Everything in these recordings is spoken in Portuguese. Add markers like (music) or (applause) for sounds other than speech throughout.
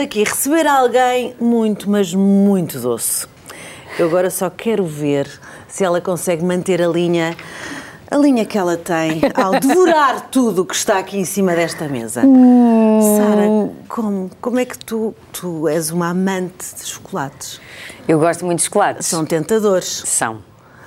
Aqui receber alguém muito, mas muito doce. Eu agora só quero ver se ela consegue manter a linha, a linha que ela tem ao devorar (laughs) tudo o que está aqui em cima desta mesa. Sara, como, como é que tu, tu és uma amante de chocolates? Eu gosto muito de chocolates. São tentadores. São.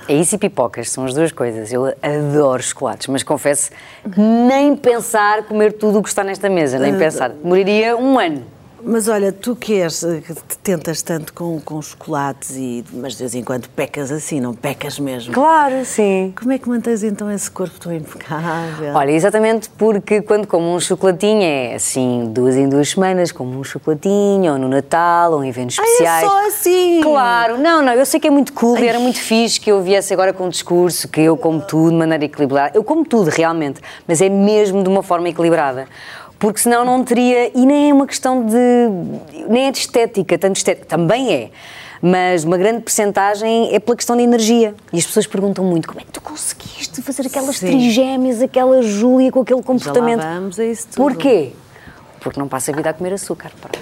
É isso e pipocas, são as duas coisas. Eu adoro chocolates, mas confesso nem pensar comer tudo o que está nesta mesa, nem pensar. Demoraria um ano. Mas olha, tu que és, eh, que te tentas tanto com, com chocolates, e, mas de vez em quando pecas assim, não pecas mesmo. Claro, sim. Como é que mantens então esse corpo tão impecável? Olha, exatamente porque quando como um chocolatinho é assim, duas em duas semanas, como um chocolatinho, ou no Natal, ou em eventos Ah, é especiais. só assim? Claro, não, não, eu sei que é muito cool e era muito fixe que eu viesse agora com um discurso que eu como tudo de maneira equilibrada. Eu como tudo realmente, mas é mesmo de uma forma equilibrada. Porque senão não teria, e nem é uma questão de, nem é de estética, tanto estética, também é, mas uma grande percentagem é pela questão de energia. E as pessoas perguntam muito, como é que tu conseguiste fazer aquelas Sim. trigémeas, aquela Júlia com aquele Já lá comportamento? vamos a isso tudo. Porquê? Porque não passa a vida a comer açúcar, pronto.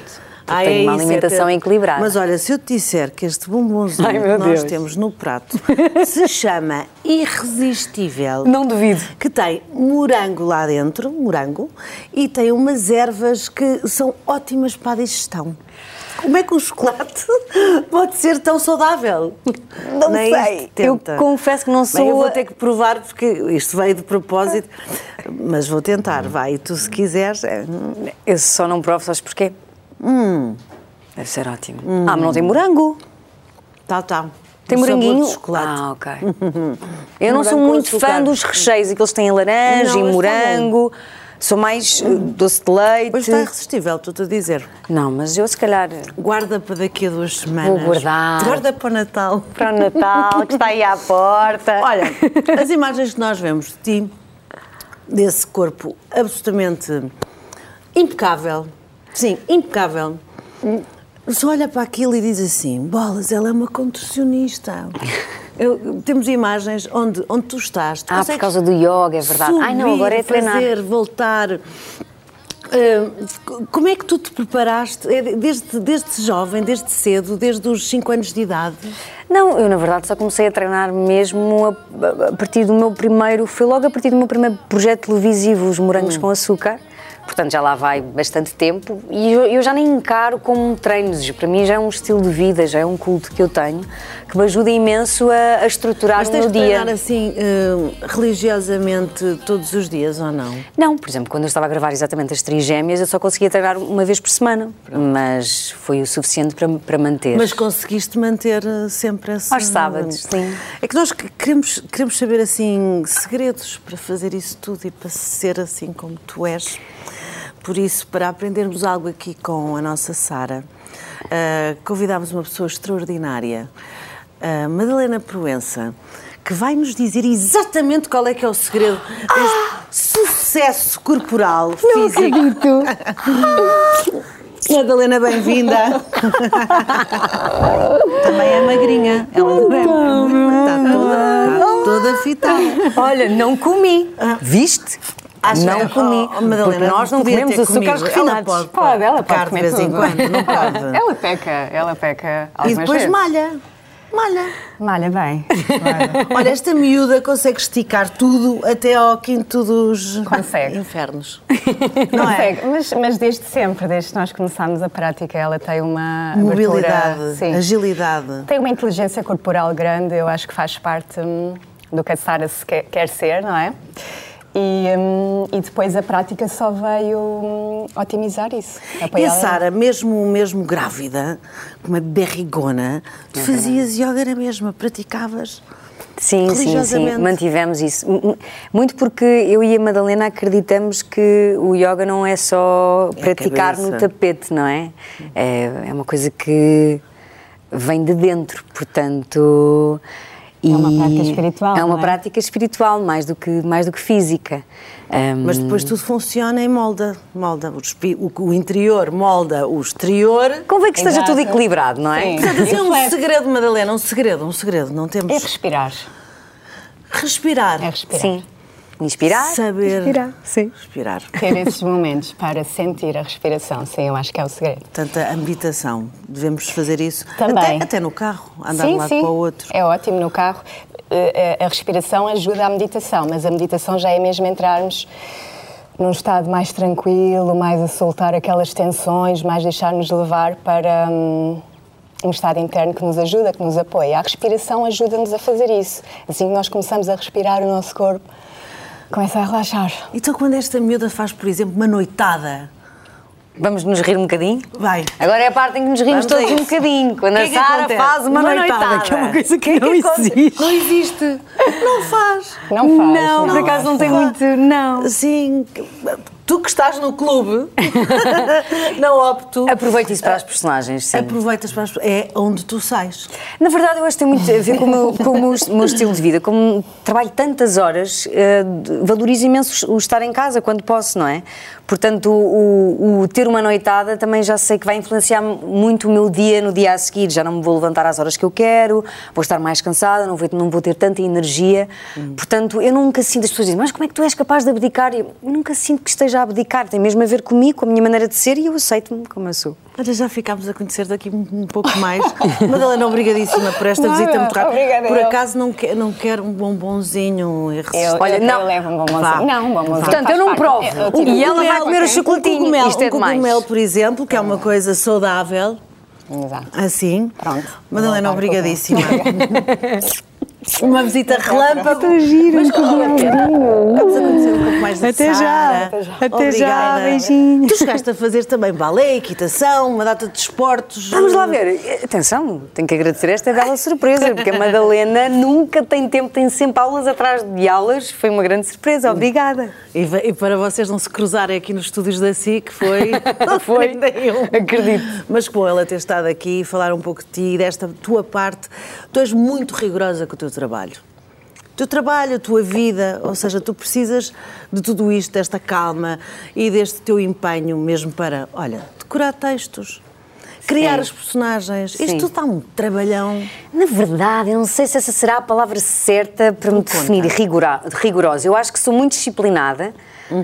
Ah, tenho é uma isso, é alimentação ter- equilibrada. Mas olha, se eu te disser que este bombonzinho Ai, que nós Deus. temos no prato (laughs) se chama Irresistível, Não duvido. que tem morango lá dentro, morango, e tem umas ervas que são ótimas para a digestão. Como é que um chocolate (laughs) pode ser tão saudável? Não Nem sei. Eu confesso que não Bem, eu sou vou a- ter que provar porque isto veio de propósito, mas vou tentar, vai. E tu, se quiseres, é... Eu só não provo, sabes porquê? Deve ser ótimo. Ah, mas não tem morango. Tá, tá. Tem Um moranguinho. chocolate. Ah, ok. (laughs) Eu não sou muito fã dos recheios, aqueles têm laranja Não, e morango. Sou mais eh, doce de leite. Hoje está irresistível, estou-te a dizer. Não, mas eu se calhar Guarda para daqui a duas semanas. Vou guardar. Guarda para o Natal. para o Natal, que está aí à porta. (laughs) Olha, as imagens que nós vemos de ti, desse corpo absolutamente impecável, sim, impecável, só olha para aquilo e diz assim: bolas, ela é uma contorcionista. Eu- temos imagens onde, onde tu estás. Tu Ah, por causa do yoga, é verdade. Ai, não, subir, agora é treinar. fazer, voltar. Ah, como é que tu te preparaste? É Desde, desde jovem, desde cedo, desde os 5 anos de idade? Não, eu na verdade só comecei a treinar mesmo a, a partir do meu primeiro, foi logo a partir do meu primeiro projeto televisivo, Os Morangos com Açúcar. Portanto, já lá vai bastante tempo e eu, já nem encaro como treinos. Para mim já é um estilo de vida, já é um culto que eu tenho que me ajuda imenso a, a estruturar Mas o meu de dia. treinar assim eh, religiosamente todos os dias ou não? Não, por exemplo, quando eu estava a gravar exatamente as trigémeas, eu só conseguia treinar uma vez por semana, mas foi o suficiente para, para manter. Mas conseguiste manter eh, sempre esse... Aos sábados, sim. É que nós que- queremos, queremos saber assim segredos para fazer isso tudo e para ser assim como tu és. Por isso, para aprendermos algo aqui com a nossa Sara, eh, convidámos uma pessoa extraordinária, a Madalena Proença, que vai nos dizer exatamente qual é que é o segredo deste sucesso corporal, físico. (laughs) Madalena, bem-vinda. Também é magrinha. Ela não é está toda, está toda fitada. Olha, não comi. Viste? Acho não que- comi. oh, oh, Madalena, porque nós não comemos açúcares comigo. Ela refinados. pode, Pode, ela pode comer de vez em quando, não pode. (laughs) Ela peca, ela peca E depois vezes. malha. Malha. Malha bem. (laughs) Olha, esta miúda consegue esticar tudo até ao quinto dos Consegue. infernos. (laughs) Não é? Consegue, mas, mas desde sempre, desde que nós começámos a prática, ela tem uma Mobilidade, abertura, sim. agilidade. Tem uma inteligência corporal grande, eu acho que faz parte hum, do que a Sara quer ser, não é? E, hum, e depois a prática só veio hum, otimizar isso. E a. Sara, mesmo, mesmo grávida, uma berrigona, tu fazias yoga na mesma, praticavas? Sim, sim, sim, mantivemos isso. Muito porque eu e a Madalena acreditamos que o yoga não é só É praticar no tapete, não é? é? É uma coisa que vem de dentro, portanto. É uma prática espiritual, É uma é? prática espiritual, mais do que, mais do que física. Ahm, Mas depois tudo funciona e molda. molda o, o, o interior molda o exterior. Convém que esteja Exato. tudo equilibrado, não é? Sim. Portanto, assim, um segredo, Madalena, um segredo, um segredo. Não temos. É respirar. Respirar. É respirar. Sim. Inspirar. Saber Respirar, sim. respirar. Ter esses momentos para sentir a respiração, sim, eu acho que é o segredo. Portanto, a meditação, devemos fazer isso Também. Até, até no carro, andar sim, de um lado sim. para o outro. É ótimo no carro. Eh, A respiração ajuda à meditação, mas a meditação já é mesmo entrarmos num estado mais tranquilo, mais a soltar aquelas tensões, mais deixar-nos levar para hum, um estado interno que nos ajuda, que nos apoia. A respiração ajuda-nos a fazer isso. Assim que nós começamos a respirar, o nosso corpo começa a relaxar. Então, quando esta miúda faz, por exemplo, uma noitada, Vamos nos rir um bocadinho? vai. Agora é a parte em que nos rimos Vamos todos um bocadinho. Quando que a é que Sara acontece? faz uma, noitada, que é uma coisa que, O não acontece? existe. Não existe. Não faz. Não faz. Não, por acaso não tem muito. Não. Assim, tu que estás no clube, (laughs) não opto. Aproveita isso para as personagens, sim. Aproveitas para as... É onde tu sais. Na verdade, eu acho que tem muito a ver com o meu, com o meu, estilo de vida. Como trabalho tantas horas, eh, valorizo imenso o estar em casa quando posso, não é? Portanto, o, o- ter uma noitada também já sei que vai influenciar muito o meu dia no dia a seguir. Já não me vou levantar às horas que eu quero, vou estar mais cansada, não vou, não vou ter tanta energia. Portanto, eu nunca sinto, as pessoas dizem, mas como é que tu és capaz de abdicar? Eu nunca sinto que esteja a abdicar. Tem mesmo a ver comigo, com a minha maneira de ser e eu aceito-me como eu sou. Olha, já ficámos a conhecer daqui um, pouco mais. (laughs) Madalena, obrigadíssima por esta Nada, visita muito rápida. obrigada Por eu. acaso não quer, não quer um bombonzinho irresistível? Eu, Olha, eu, não. eu levo um bombonzinho. Vá. Não, um bombonzinho. Portanto, eu não provo. Eu tiro- E ela vai comer o chocolatinho. Um cogumelo, Isto é um cogumelo, por exemplo, que é uma coisa saudável, Exato. assim. Pronto. Madalena, obrigadíssima. (laughs) (laughs) com Uma visita relâmpago. Gira, Mas vale a pena. Vamos a conhecer um pouco mais da Até já. Sara. Até já. Até Obrigada. já, beijinho. Tu chegaste a fazer também balé, equitação, uma data de esportes. Vamos lá ver. Atenção, tenho que agradecer esta bela surpresa, porque a Madalena nunca tem tempo, tem sempre aulas atrás de aulas. Foi uma grande surpresa, obrigada. E, e para vocês não se cruzarem aqui nos estúdios da SIC, foi. (laughs) Foi. nenhum. Acredito. Mas bom ela ter estado aqui e falar um pouco de ti e desta tua parte. Tu és muito rigorosa com o teu trabalho. O teu trabalho, a tua vida, ou seja, tu precisas de tudo isto, desta calma e deste teu empenho mesmo para, olha, decorar textos, criar Sim. os personagens. Sim. Isto dá um trabalhão. Na verdade, eu não sei se essa será a palavra certa para me definir rigora- rigorosa. Eu acho que sou muito disciplinada,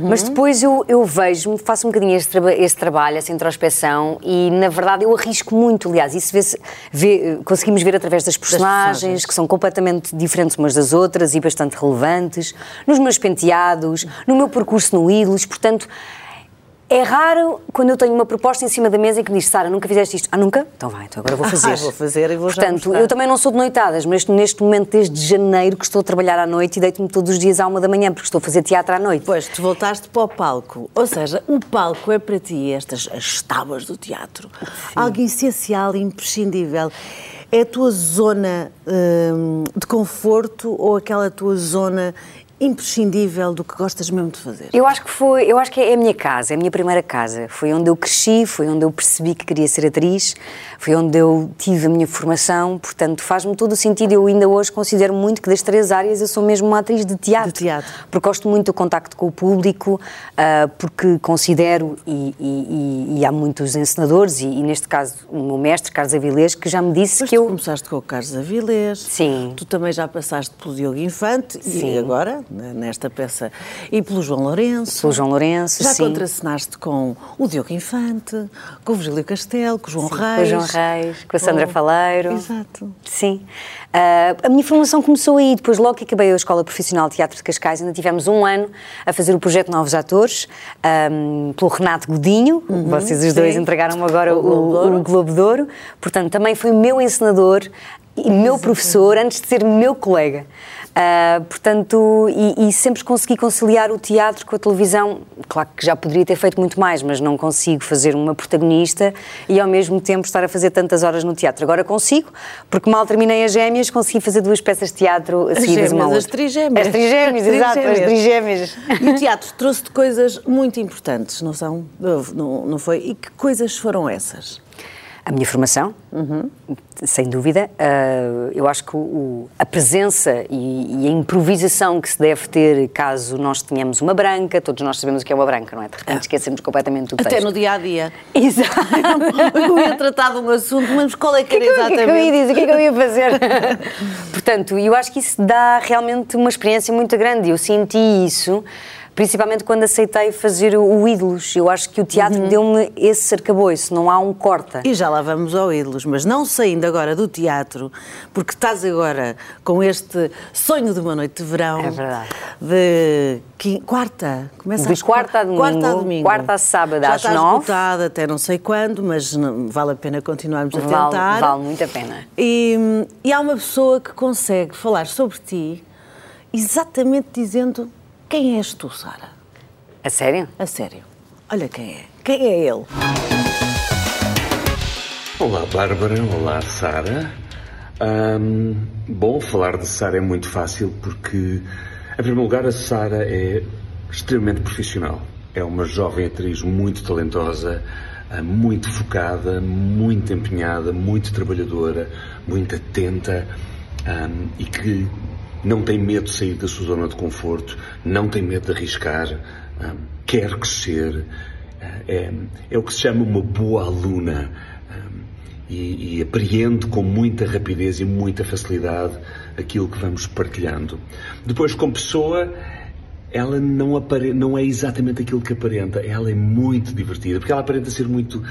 mas depois eu, eu vejo-me, faço um bocadinho este, traba- este trabalho, essa introspeção, e na verdade eu arrisco muito. Aliás, isso vê-se- vê- conseguimos ver através das personagens, personagens. que são completamente diferentes umas das outras e bastante relevantes, nos meus penteados, no meu percurso no Ídolos, portanto. É raro quando eu tenho uma proposta em cima da mesa em que me diz Sara, nunca fizeste isto. Ah, nunca? Então vai, então agora vou fazer. Ah, vou fazer e vou Portanto, eu também não sou de noitadas, mas neste momento, desde janeiro, que estou a trabalhar à noite e deito-me todos os dias à uma da manhã, porque estou a fazer teatro à noite. Pois, tu voltaste para o palco. Ou seja, o palco é para ti, estas as tábuas do teatro, algo essencial e imprescindível. É a tua zona hum, de conforto ou aquela tua zona imprescindível do que gostas mesmo de fazer? Eu acho que foi, eu acho que é a minha casa, é a minha primeira casa. Foi onde eu cresci, foi onde eu percebi que queria ser atriz, foi onde eu tive a minha formação, portanto faz-me todo o sentido. Eu ainda hoje considero muito que das três áreas eu sou mesmo uma atriz de teatro. De teatro. Porque gosto muito do contacto com o público, ah, porque considero, e, e- e- e há muitos encenadores, e, e neste caso o meu mestre, Carlos Avilés, que já me disse Mas que tu eu... começaste com o Carlos Avilés. Sim. Tu também já passaste pelo Diogo Infante e Sim. agora, né, nesta peça, e pelo João Lourenço. Pelo João Lourenço, Já sim. contracenaste com o Diogo Infante, com o Virgílio Castelo, com o João Com Reis. o João Reis, com a Sandra com- Faleiro. Exato. Sim. Ah, a minha formação começou aí, depois logo que acabei a Escola Profissional de Teatro de Cascais, ainda tivemos um ano a fazer o projeto Novos Atores, ahm, pelo Renato Godinho, vocês os dois sim. entregaram-me agora O o, o Globo de Ouro, portanto também foi meu encenador e meu professor antes de ser meu colega. Ah, portanto, e, e sempre consegui conciliar o teatro com a televisão. Claro que já poderia ter feito muito mais, mas não consigo fazer uma protagonista e ao mesmo tempo estar a fazer tantas horas no teatro. Agora consigo, porque mal terminei as gêmeas, consegui fazer duas peças de teatro As seguidas uma gêmeas, as outra. trigêmeas. As trigêmeas, As (laughs) exato, as trigêmeas. trigêmeas. E o teatro trouxe-te coisas muito importantes, não são? Não, não foi? E que coisas foram essas? A minha formação, uhum. sem dúvida. Uh, eu acho que o, a presença e, e, a improvisação que se deve ter caso nós tenhamos uma branca, todos nós sabemos o que é uma branca, não é? De repente esquecemos completamente o texto. Até no dia a dia. Exato. (laughs) eu ia tratar de um assunto, mas qual é que era exatamente? O que é que eu ia dizer? O que é que eu ia fazer? (laughs) Portanto, eu acho que isso dá realmente uma experiência muito grande. Eu senti isso principalmente quando aceitei fazer o Ídolos. Eu acho que o teatro uhum. deu-me esse arcabouço, não há um corta. E já lá vamos ao Ídolos, mas não saindo agora do teatro, porque estás agora com este sonho de uma noite de verão. É verdade. De quarta, começa de quarta a domingo. Quarta a domingo. Quarta a sábado já às está nove. esgotada até não sei quando, mas não, vale a pena continuarmos a vale, tentar. Vale muito a pena. E, e há uma pessoa que consegue falar sobre ti exatamente dizendo quem és tu, Sara? A sério? A sério. Olha quem é. Quem é ele? Olá, Bárbara. Olá, Sara. Um, bom, falar de Sara é muito fácil porque, em primeiro lugar, a Sara é extremamente profissional. É uma jovem atriz muito talentosa, ah, muito focada, muito empenhada, muito trabalhadora, muito atenta um, e que não tem medo de sair da sua zona de conforto, não tem medo de arriscar, um, quer crescer, uh, é, é, o que se chama uma boa aluna um, e, e, apreende com muita rapidez e muita facilidade aquilo que vamos partilhando. Depois, como pessoa, ela não, não é exatamente aquilo que aparenta, ela é muito divertida, porque ela aparenta ser muito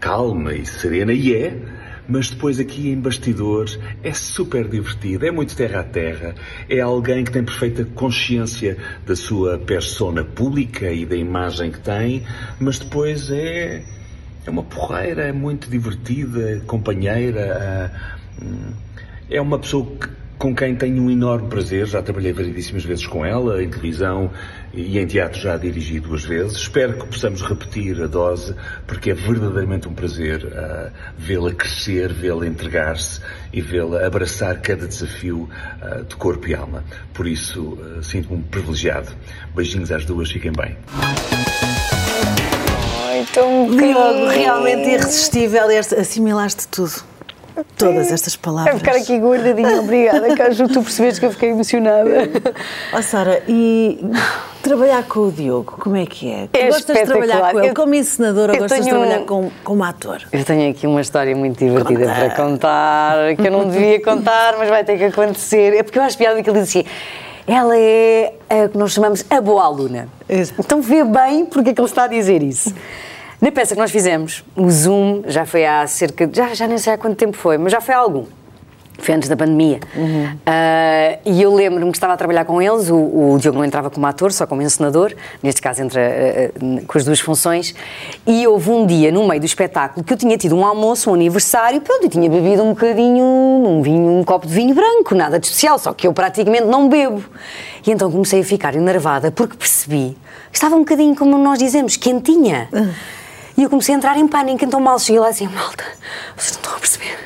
calma e serena, e é mas depois aqui em bastidores é super divertido, é muito terra a terra, é alguém que tem perfeita consciência da sua persona pública e da imagem que tem, mas depois é, é uma porreira, é muito divertida, companheira, é uma pessoa que com quem tenho um enorme prazer. Já trabalhei variedíssimas vezes com ela, em televisão e em teatro já a dirigi duas vezes. Espero que possamos repetir a dose, porque é verdadeiramente um prazer uh, vê-la crescer, vê-la entregar-se e vê-la abraçar cada desafio uh, de corpo e alma. Por isso, uh, sinto-me privilegiado. Beijinhos às duas, fiquem bem. Ai, tão Diogo, realmente irresistível, assimilaste tudo. Todas estas palavras. É ficar aqui guardadinha, obrigada, Caju, tu percebes que eu fiquei emocionada. (laughs) Ó oh, Sara, e trabalhar com o Diogo, como é que é? é gostas de trabalhar com ele eu, como encenadora ou gostas tenho, de trabalhar com, como ator? Eu tenho aqui uma história muito divertida Conta. para contar, que eu não devia contar, mas vai ter que acontecer. É porque eu acho piada que ele disse assim, ela é a que nós chamamos a boa aluna. Exato. Então vê bem porque é que ele está a dizer isso. Na peça que nós fizemos, o Zoom já foi há cerca de. Já, já nem sei há quanto tempo foi, mas já foi há algum. Foi antes da pandemia. Uhum. Uh, e eu lembro-me que estava a trabalhar com eles. O, o, Diogo não entrava como ator, só como encenador. Neste caso, entra uh, com as duas funções. E houve um dia, no meio do espetáculo, que eu tinha tido um almoço, um aniversário. Pronto, eu tinha bebido um bocadinho, um vinho, um copo de vinho branco, nada de especial. Só que eu praticamente não bebo. E então comecei a ficar enervada porque percebi que estava um bocadinho, como nós dizemos, quentinha. Uhum. E eu comecei a entrar em pânico, então mal cheguei lá assim, malta, vocês não estão a perceber?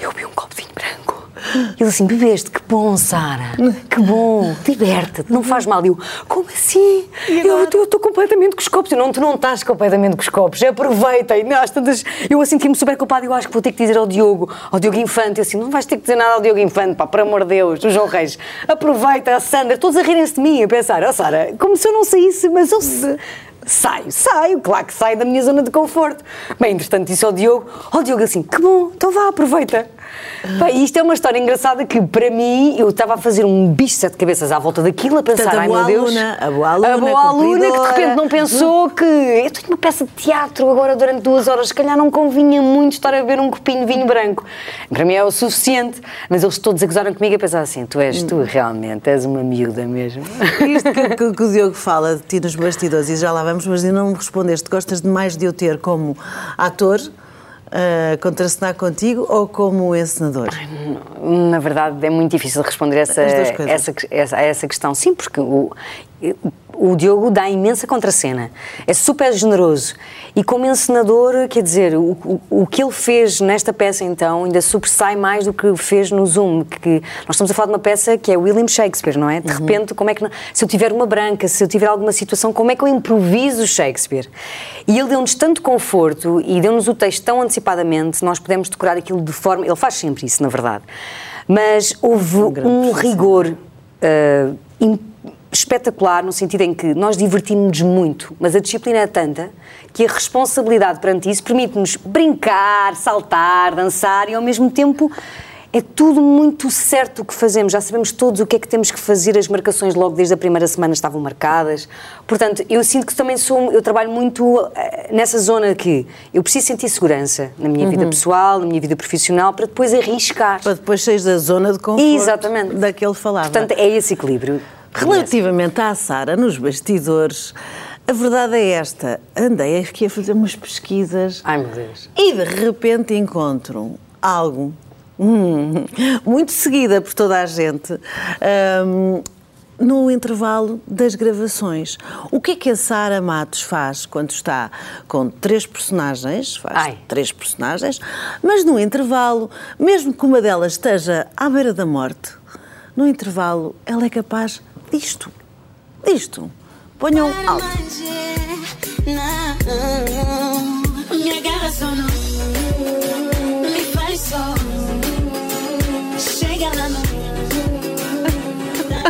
Eu vi um copo de vinho branco. E ele assim, bebeste, que bom, Sara, que bom, liberta-te, não faz mal. E eu, como assim? Eu estou completamente com os copos. Eu, não, tu não estás completamente com os copos, aproveita. E às tantas, eu assim senti-me super culpada. Eu acho que vou ter que dizer ao Diogo, ao Diogo Infante, eu assim, não vais ter que dizer nada ao Diogo Infante, pá, por amor de Deus, o João Reis, aproveita, a Sandra, todos a rirem-se de mim, a pensar, ó oh, Sara, como se eu não saísse, mas eu saio, saio, claro que saio da minha zona de conforto. Bem, entretanto, disse ao Diogo, ó oh, Diogo, assim, que bom, então vá, aproveita. Bem, isto é uma história engraçada que, para mim, eu estava a fazer um bicho de sete cabeças à volta daquilo, a pensar, Portanto, a ai meu Deus. Aluna, a boa aluna, a boa aluna que de repente não pensou que eu tenho uma peça de teatro agora durante duas horas, se calhar não convinha muito estar a beber um copinho de vinho branco. Para mim é o suficiente, mas eles todos acusaram comigo a pensar assim: tu és, tu realmente és uma miúda mesmo. (laughs) Isto que, que, que o Diogo fala de ti nos bastidores, e já lá vamos, mas ainda não me respondeste. Gostas demais de eu ter como ator? Uh, contracenar contigo ou como encenador? Na verdade, é muito difícil responder essa, essa, essa, essa questão. Sim, porque o, o Diogo dá imensa contracena, é super generoso e como encenador, quer dizer, o, o, o, que ele fez nesta peça então ainda sobressai mais do que fez no Zoom, que nós estamos a falar de uma peça que é William Shakespeare, não é? De uhum. repente, como é que se eu tiver uma branca, se eu tiver alguma situação, como é que eu improviso Shakespeare? E ele deu-nos tanto conforto e deu-nos o texto tão antecipadamente, nós podemos decorar aquilo de forma, ele faz sempre isso, na verdade. Mas houve um, um rigor uh, espetacular no sentido em que nós divertimos-nos muito, mas a disciplina é tanta que a responsabilidade perante isso permite-nos brincar, saltar, dançar e ao mesmo tempo é tudo muito certo o que fazemos, já sabemos todos o que é que temos que fazer, as marcações logo desde a primeira semana estavam marcadas. Portanto, eu sinto que também sou, eu trabalho muito eh, nessa zona que eu preciso sentir segurança na minha uhum. vida pessoal, na minha vida profissional, para depois arriscar. Para depois sair da zona de conforto Exatamente. daquele falava. Portanto, é esse equilíbrio. Relativamente à Sara, nos bastidores, a verdade é esta. Andei aqui a fazer umas pesquisas. Ai, meu Deus. E de repente encontro algo hum, muito seguida por toda a gente. Um, no intervalo das gravações. O que é que a Sara Matos faz quando está com três personagens? Faz Ai. três personagens, mas no intervalo, mesmo que uma delas esteja à beira da morte, no intervalo ela é capaz disto. Disto. Ponham alto.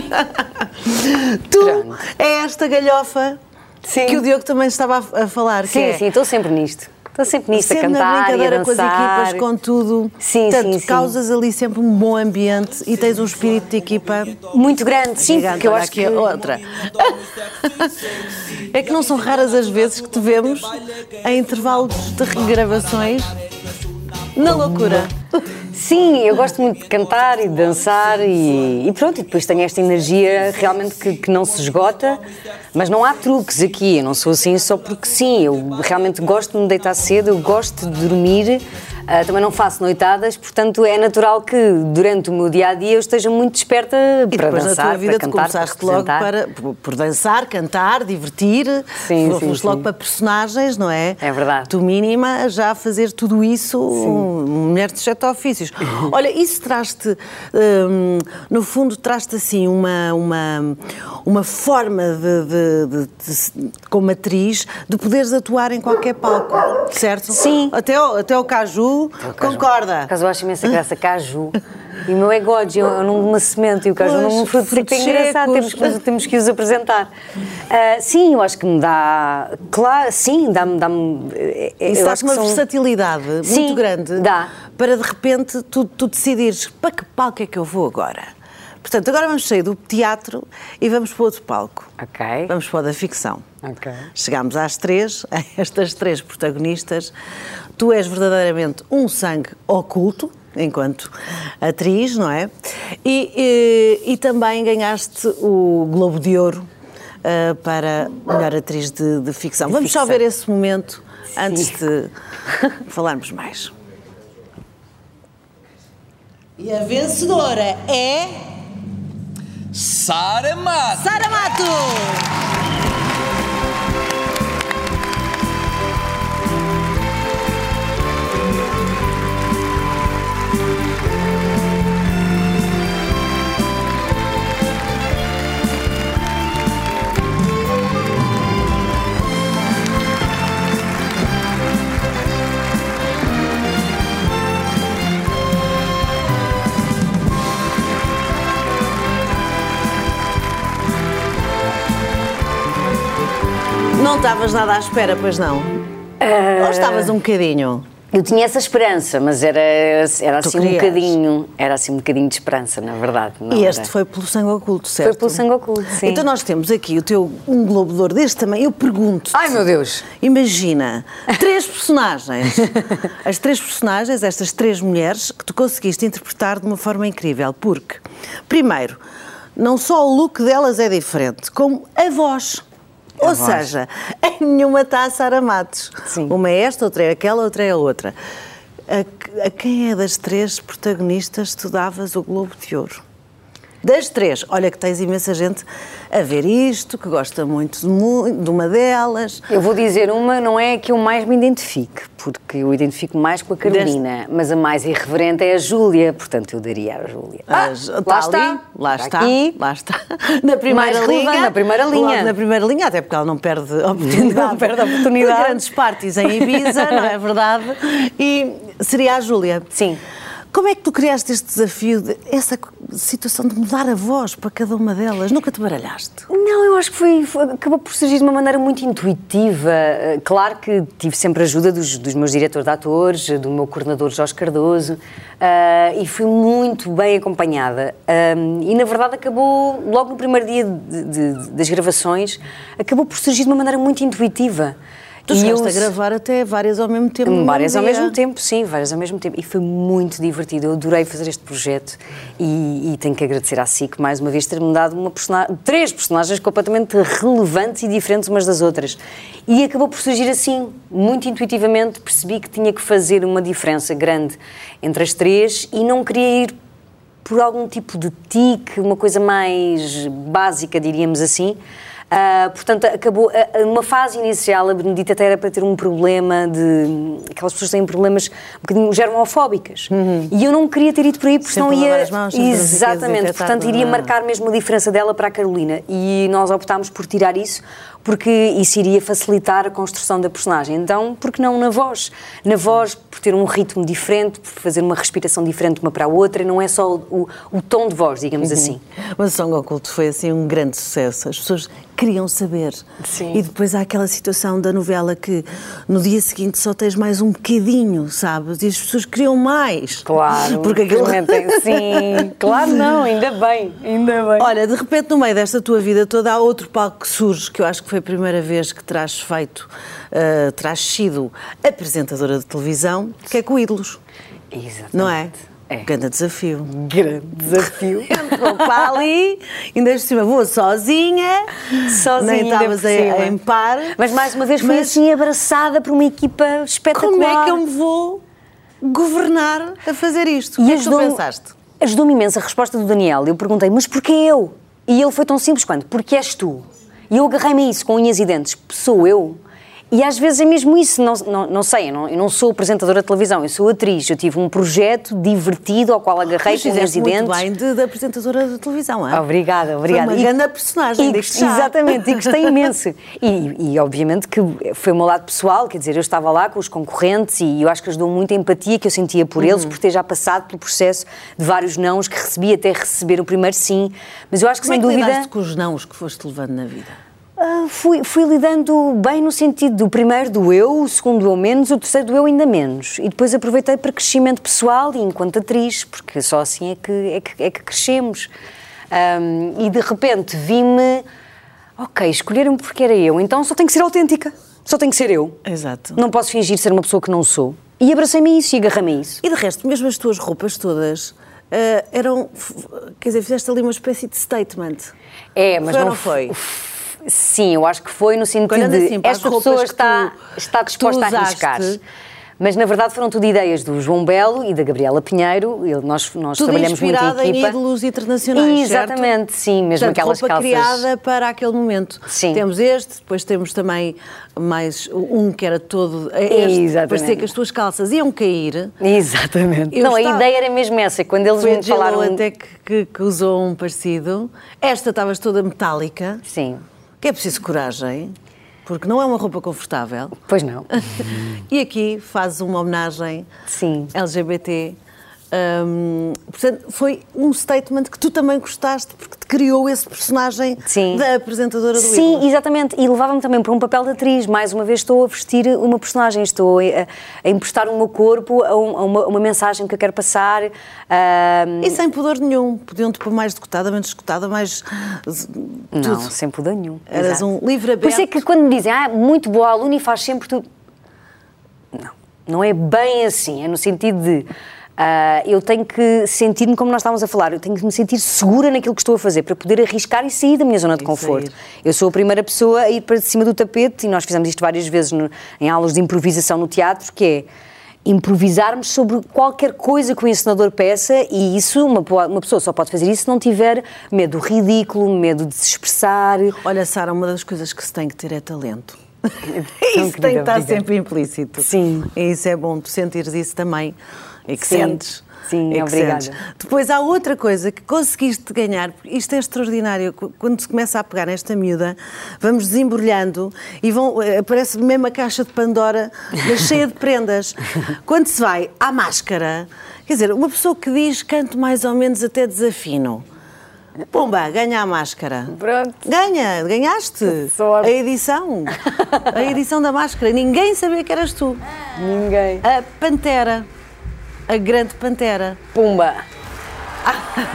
(laughs) tu é esta galhofa sim. que o Diogo também estava a, falar. Sim, é... sim, estou sempre nisto. Estou sempre nisto, sempre a cantar e a dançar. com as equipas, com tudo. Sim, Portanto, sim, sim. causas ali sempre um bom ambiente e tens um espírito de equipa... Muito grande, sim, porque eu acho que... outra. (laughs) é que não são raras as vezes que te vemos em intervalos de regravações na loucura. Sim, eu gosto muito de cantar e de dançar e, e pronto, e depois tenho esta energia realmente que, que, não se esgota, mas não há truques aqui, eu não sou assim só porque sim, eu realmente gosto de me deitar cedo, eu gosto de dormir Uh, também não faço noitadas, portanto é natural que durante o meu dia a dia eu esteja muito desperta e para depois dançar, na tua vida para cantar, começaste logo para, por dançar, cantar, divertir, sim, sim, sim. logo para personagens, não é? É verdade. Tu mínima já a fazer tudo isso, mulher de sete ofícios. (laughs) Olha, isso traz-te, um, no fundo, traz-te assim uma, uma, uma forma de, de, de, de, como atriz de poderes atuar em qualquer palco, certo? Sim. Até até o Caju concorda. Por eu acho imensa graça, caju. E o meu é God, eu, eu não me cimento e o caju não me fruto seco. É engraçado, temos que, temos que os apresentar. Uh, sim, eu acho que me dá. Claro, sim, dá-me. Dá é, é, Isso dá-te uma são... versatilidade sim, muito grande. Dá. Para de repente tu, tu decidires para que palco é que eu vou agora. Portanto, agora vamos sair do teatro e vamos para outro palco. Ok. Vamos para o da ficção. Ok. Chegámos às três, (laughs) estas três protagonistas. Tu és verdadeiramente um sangue oculto, enquanto atriz, não é? E, e, e também ganhaste o Globo de Ouro uh, para melhor atriz de, de ficção. De Vamos ficção. só ver esse momento Sim. antes de (laughs) falarmos mais. E a vencedora é. Sara Mato. Sara Mato! Estavas nada à espera, pois não? Uh... Ou estavas um bocadinho? Eu tinha essa esperança, mas era, era assim um bocadinho, era assim um bocadinho de esperança, na verdade. e este era. foi pelo sangue oculto, certo? Foi pelo sangue oculto, sim. Então nós temos aqui o teu um globo de ouro deste também. Eu pergunto. Ai meu Deus! Imagina três personagens, as três personagens, estas três mulheres que tu conseguiste interpretar de uma forma incrível, porque primeiro não só o look delas é diferente, como a voz. Ou seja, (laughs) em nenhuma está a Sara Matos. Sim. Uma é esta, outra é aquela, outra é a outra. A, a quem é das três protagonistas tu davas o Globo de Ouro? Das três, olha que tens imensa gente a ver isto, que gosta muito de, de uma delas. Eu vou dizer uma, não é a que eu mais me identifique, porque eu identifico mais com a Carolina, mas a mais irreverente é a Júlia, portanto eu daria à Júlia. Ah, Mas lá tá está, ali, lá está, aqui. lá está. (laughs) Na primeira Mais linha. na primeira linha. Na primeira linha, até porque ela não perde oportunidade. Não perde oportunidade. De grandes parties em Ibiza, não é verdade? E seria a Júlia. Sim. Como é que tu criaste este desafio, de- essa situação de mudar a voz para cada uma delas? Nunca te baralhaste? Não, eu acho que foi, foi- acabou por surgir de uma maneira muito intuitiva. Eh, Claro que tive sempre ajuda dos, dos meus diretores de atores, do meu coordenador Jorge Cardoso, ah, e fui muito bem acompanhada. Ahm, e na verdade acabou, logo no primeiro dia de- de- das gravações, acabou por surgir de uma maneira muito intuitiva. Tu E chegaste eu- a gravar até várias ao mesmo tempo. Várias ao mesmo tempo, sim, várias ao mesmo tempo. E foi muito divertido. Eu adorei fazer este projeto e, e tenho que agradecer à SIC mais uma vez ter-me dado uma persona- três personagens completamente relevantes e diferentes umas das outras. E acabou por surgir assim, muito intuitivamente, percebi que tinha que fazer uma diferença grande entre as três e não queria ir por algum tipo de tique, uma coisa mais básica, diríamos assim. Ah, portanto, acabou. ah, Numa fase inicial, a Benedita até era para ter um problema de. Aquelas pessoas têm problemas um bocadinho germofóbicas. E eu não queria ter ido por aí, porque senão ia. mãos, Exatamente, portanto, iria é? marcar mesmo a diferença dela para a Carolina. E nós optámos por tirar isso, porque isso iria facilitar a construção da personagem. Então, por que não na voz? Na voz, por ter um ritmo diferente, por fazer uma respiração diferente uma para a outra, e não é só o, o tom de voz, digamos assim. Mas o Song Oculto foi assim um grande sucesso. As pessoas queriam saber. Sim. E depois há aquela situação da novela que no dia seguinte só tens mais um bocadinho, sabes? E as pessoas queriam mais. Claro, (laughs) Porque aquilo. (laughs) Sim, claro não, ainda bem, ainda bem. Olha, de repente, no meio desta tua vida toda, há outro palco que surge, que eu acho que foi a primeira vez que terás feito, uh, terás sido apresentadora de televisão, que é com ídolos, Exatamente. não é? É. Grande desafio. Grande desafio. Vou para ali, ainda por cima vou sozinha, Sozinha, nem estavas em par. Mas mais uma vez fui Mas assim abraçada por uma equipa espetacular. Como é que eu me vou governar a fazer isto? O que é que tu pensaste? Ajudou-me imenso a resposta do Daniel. Eu perguntei, mas porquê eu? E ele foi tão simples quanto, porque és tu. E eu agarrei-me a isso com unhas e dentes. Sou eu. E às vezes é mesmo isso, não, não, não sei, eu não, eu não sou apresentadora de televisão, eu sou atriz. Eu tive um projeto divertido ao qual agarrei com unhas fizeste e muito dentes. bem de, de apresentadora de televisão, é? Obrigada, obrigada. Foi uma grande personagem, e, já. Exatamente, e gostei (laughs) imenso. E, e, obviamente que foi o meu lado pessoal, quer dizer, eu estava lá com os concorrentes e eu acho que ajudou muito a empatia que eu sentia por eles, Uhum. por ter já passado pelo processo de vários nãos que recebi até receber o primeiro sim. Mas eu acho que Como é sem que dúvida. com os nãos que foste levando na vida? Ah, fui, fui lidando bem no sentido do primeiro do eu, o segundo eu menos, o terceiro do eu ainda menos. E depois aproveitei para crescimento pessoal e enquanto atriz, porque só assim é que, é que, é que crescemos. Ahm, e de repente vi-me, ok, escolheram-me porque era eu, então só tenho que ser autêntica, só tenho que ser eu. Exato. Não posso fingir ser uma pessoa que não sou. E abracei-me a isso e agarrei-me a isso. E de resto, mesmo as tuas roupas todas ah, eram. Quer dizer, fizeste ali uma espécie de statement. É, mas Foi não não foi? f- Sim, eu acho que foi no sentido de assim esta pessoa que está, tu- está disposta a arriscar. Mas na verdade foram tudo ideias do João Belo e da Gabriela Pinheiro. Nós, nós Tudo trabalhamos muito em inspirada em equipa. ídolos internacionais, certo? Exatamente, sim, mesmo Portanto, aquelas roupa calças. criada para aquele momento. Sim. Temos este, depois temos também mais um que era todo este. Exatamente. Parecia que as tuas calças iam cair. Exatamente. Eu não, a estava- ideia era mesmo essa. Quando eles Foi a me falaram. até que, que- que usou um parecido. Esta estavas toda metálica, Sim, que é preciso coragem, porque não é uma roupa confortável. pois não. (laughs) E aqui fazes uma homenagem Sim. LGBT. Hum, portanto, foi um statement que tu também gostaste, porque criou esse personagem Sim. da apresentadora do Sim, exatamente. E levava-me também para um papel de atriz. Mais uma vez estou a vestir uma personagem, estou a, a emprestar o meu corpo a, um- a uma, uma mensagem que eu quero passar. E sem pudor nenhum. Podiam-te pôr mais decotada, menos decotada, mais. Não, tudo. sem pudor nenhum. Eras Exato. um livro Por isso é aberto. que quando me dizem, ah, muito boa aluna e faz sempre tudo. Não, não é bem assim. É no sentido de. Ah, eu tenho que sentir-me como nós estávamos a falar, eu tenho que me sentir segura naquilo que estou a fazer para poder arriscar e sair da minha zona de conforto. Eu sou a primeira pessoa a ir para cima do tapete e nós fizemos isto várias vezes no- em aulas de improvisação no teatro, que é improvisarmos sobre qualquer coisa que o encenador peça e isso, uma, uma pessoa só pode fazer isso se não tiver medo do ridículo, medo de se expressar. Olha, Sara, uma das coisas que se tem que ter é talento. Tão (laughs) isso tem que estar sempre implícito. Sim. E isso é bom, tu sentires isso também. E que Sim. sentes. Sim, que obrigada. sentes. Depois há outra coisa que conseguiste ganhar, isto é extraordinário. Qu- Quando se começa a pegar nesta miúda, vamos desembrulhando e vão, eh, aparece mesmo a caixa de Pandora, mas cheia de prendas. (laughs) Quando se vai à máscara, quer dizer, uma pessoa que diz canto mais ou menos até desafino. Pumba, ganha a máscara. Pronto. Ganha, ganhaste. sorte. A edição. A edição da máscara. Ninguém sabia que eras tu. Ninguém. A Pantera. A grande Pantera. Pumba!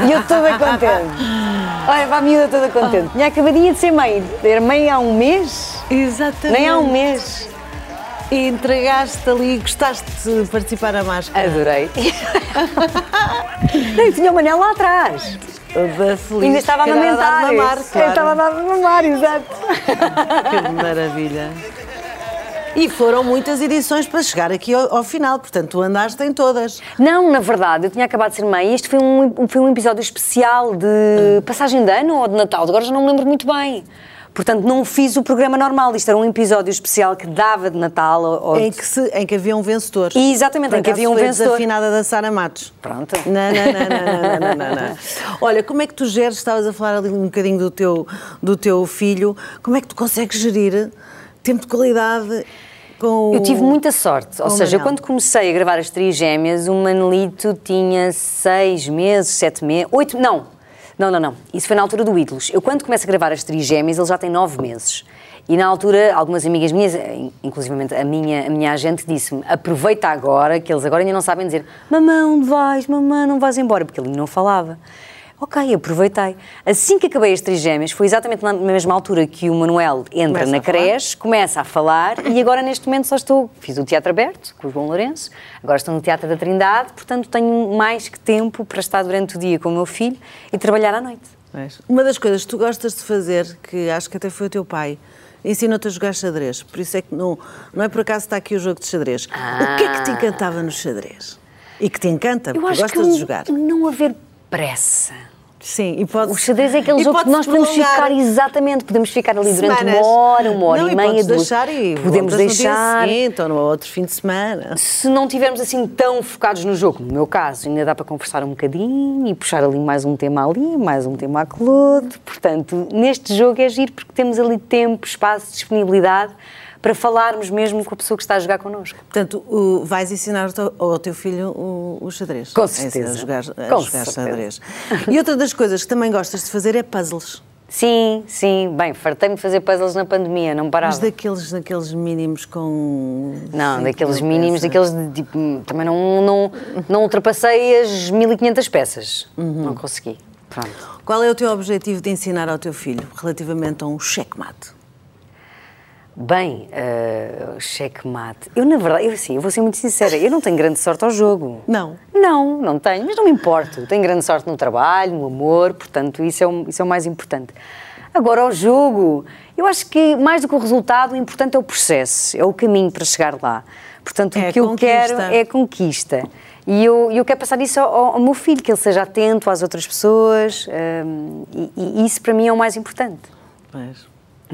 E eu toda contente. (laughs) Olha, para a miúda toda contente. Tinha acabadinha de ser mãe. Era mãe há um mês? Exatamente. Nem há um mês. E entregaste ali, gostaste de participar na máscara. Adorei. (laughs) Nem tinha o Manel lá atrás. Da feliz. Ainda estava a amamentar. mamar, Eu claro. Estava a mamar, exato. (laughs) Que maravilha. E foram muitas edições para chegar aqui ao, ao final, portanto, tu andaste em todas. Não, na verdade, eu tinha acabado de ser mãe e este foi um, foi um episódio especial de passagem de ano ou de Natal, agora já não me lembro muito bem. Portanto, não fiz o programa normal, isto era um episódio especial que dava de Natal. Ou, Em que, se- em que havia um vencedor. E exatamente, Por em que havia um foi vencedor. desafinada da Sara Matos. Pronto. Não, não, não, não, não, não, não, não. (laughs) Olha, como é que tu geres, estavas a falar ali um bocadinho do teu, do teu filho, como é que tu consegues gerir tempo de qualidade com Eu tive muita sorte, ou seja, Manel? quando comecei a gravar as trigêmeas, o Manelito tinha seis meses, sete meses, oito, não, não, não, não, isso foi na altura do Ídolos. Eu quando começo a gravar as trigêmeas, ele já tem nove meses. E na altura, algumas amigas minhas, inclusive a minha, a minha agente, disse-me: aproveita agora, que eles agora ainda não sabem dizer mamãe, onde vais? Mamãe, não vais embora, porque ele não falava. Ok, aproveitei. Assim que acabei as trigêmeas, foi exatamente na mesma altura que o Manuel entra Começa na creche, começa a falar e agora neste momento só estou, fiz o teatro aberto com o João Lourenço, agora estou no Teatro da Trindade, portanto tenho mais que tempo para estar durante o dia com o meu filho e trabalhar à noite. Uma das coisas que tu gostas de fazer, que acho que até foi o teu pai, ensinou-te a jogar xadrez. Por isso é que não, não é por acaso que está aqui o jogo de xadrez. O que é que te encantava no xadrez? E que te encanta, porque gostas que de jogar. não haver pressa. Sim, e pode O xadrez é aquele e jogo que nós podemos ficar exatamente, podemos ficar ali durante semanas. uma hora, uma hora não, e meia, podes duas. deixar e podemos deixar. no dia seguinte, ou no outro fim de semana. se não estivermos assim tão focados no jogo, no meu caso, ainda dá para conversar um bocadinho e puxar ali mais um tema ali, mais um tema àquele outro. Portanto, neste jogo é giro porque temos ali tempo, espaço, disponibilidade para falarmos mesmo com a pessoa que está a jogar connosco. Portanto, o- vais ensinar ao teu, filho o, o xadrez. Com ensinar certeza. A jogar, a Com jogar certeza. xadrez. E outra das coisas que também gostas de fazer é puzzles. Sim, sim. Bem, fartei-me de fazer puzzles na pandemia, não parava. Mas daqueles, daqueles mínimos com. Não, cinco daqueles mínimos, peças. daqueles de tipo. Também não, não, não ultrapassei as 1500 peças. Uhum. Não consegui. Pronto. Qual é o teu objetivo de ensinar ao teu filho relativamente a um checkmate? Bem, uh, checkmate. Eu, na verdade, eu, assim, eu vou ser muito sincera, eu não tenho grande sorte ao jogo. Não. Não, não tenho, mas não me importo. Tenho grande sorte no trabalho, no amor, portanto, isso é, o, isso é o mais importante. Agora, ao jogo, eu acho que mais do que o resultado, o importante é o processo, é o caminho para chegar lá. Portanto, É o que eu quero é a conquista. E eu, eu quero passar isso ao, ao meu filho, que ele seja atento às outras pessoas, hum, e, e isso para mim é o mais importante.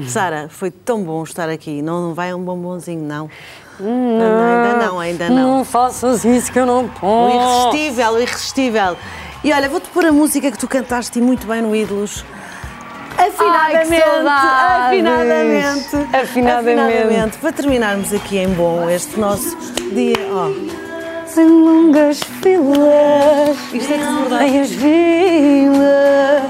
Sara, foi tão bom estar aqui. Não, não vai um bombonzinho, não. Ainda não, ainda não. Não faças isso que eu não O posso. irresistível, o irresistível. E olha, vou-te pôr a música que tu cantaste e muito bem no Ídolos. Afinadamente, saudades! afinadamente, Afinadamente. para terminarmos aqui em bom este nosso dia. Oh, Sem longas filas, isto é que se em as vilas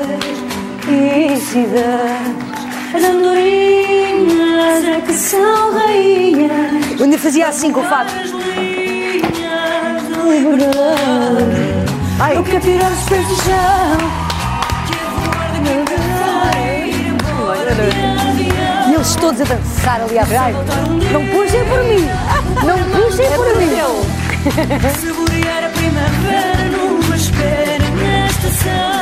e cidades, as andorinhas é que são rainhas. Eu ainda fazia assim com o fato. Ai. Eu quero tirar os pés do chão. E eles todos a dançar ali atrás. Não puxem por mim! Não puxem por mim! Saborear a primavera numa espera na estação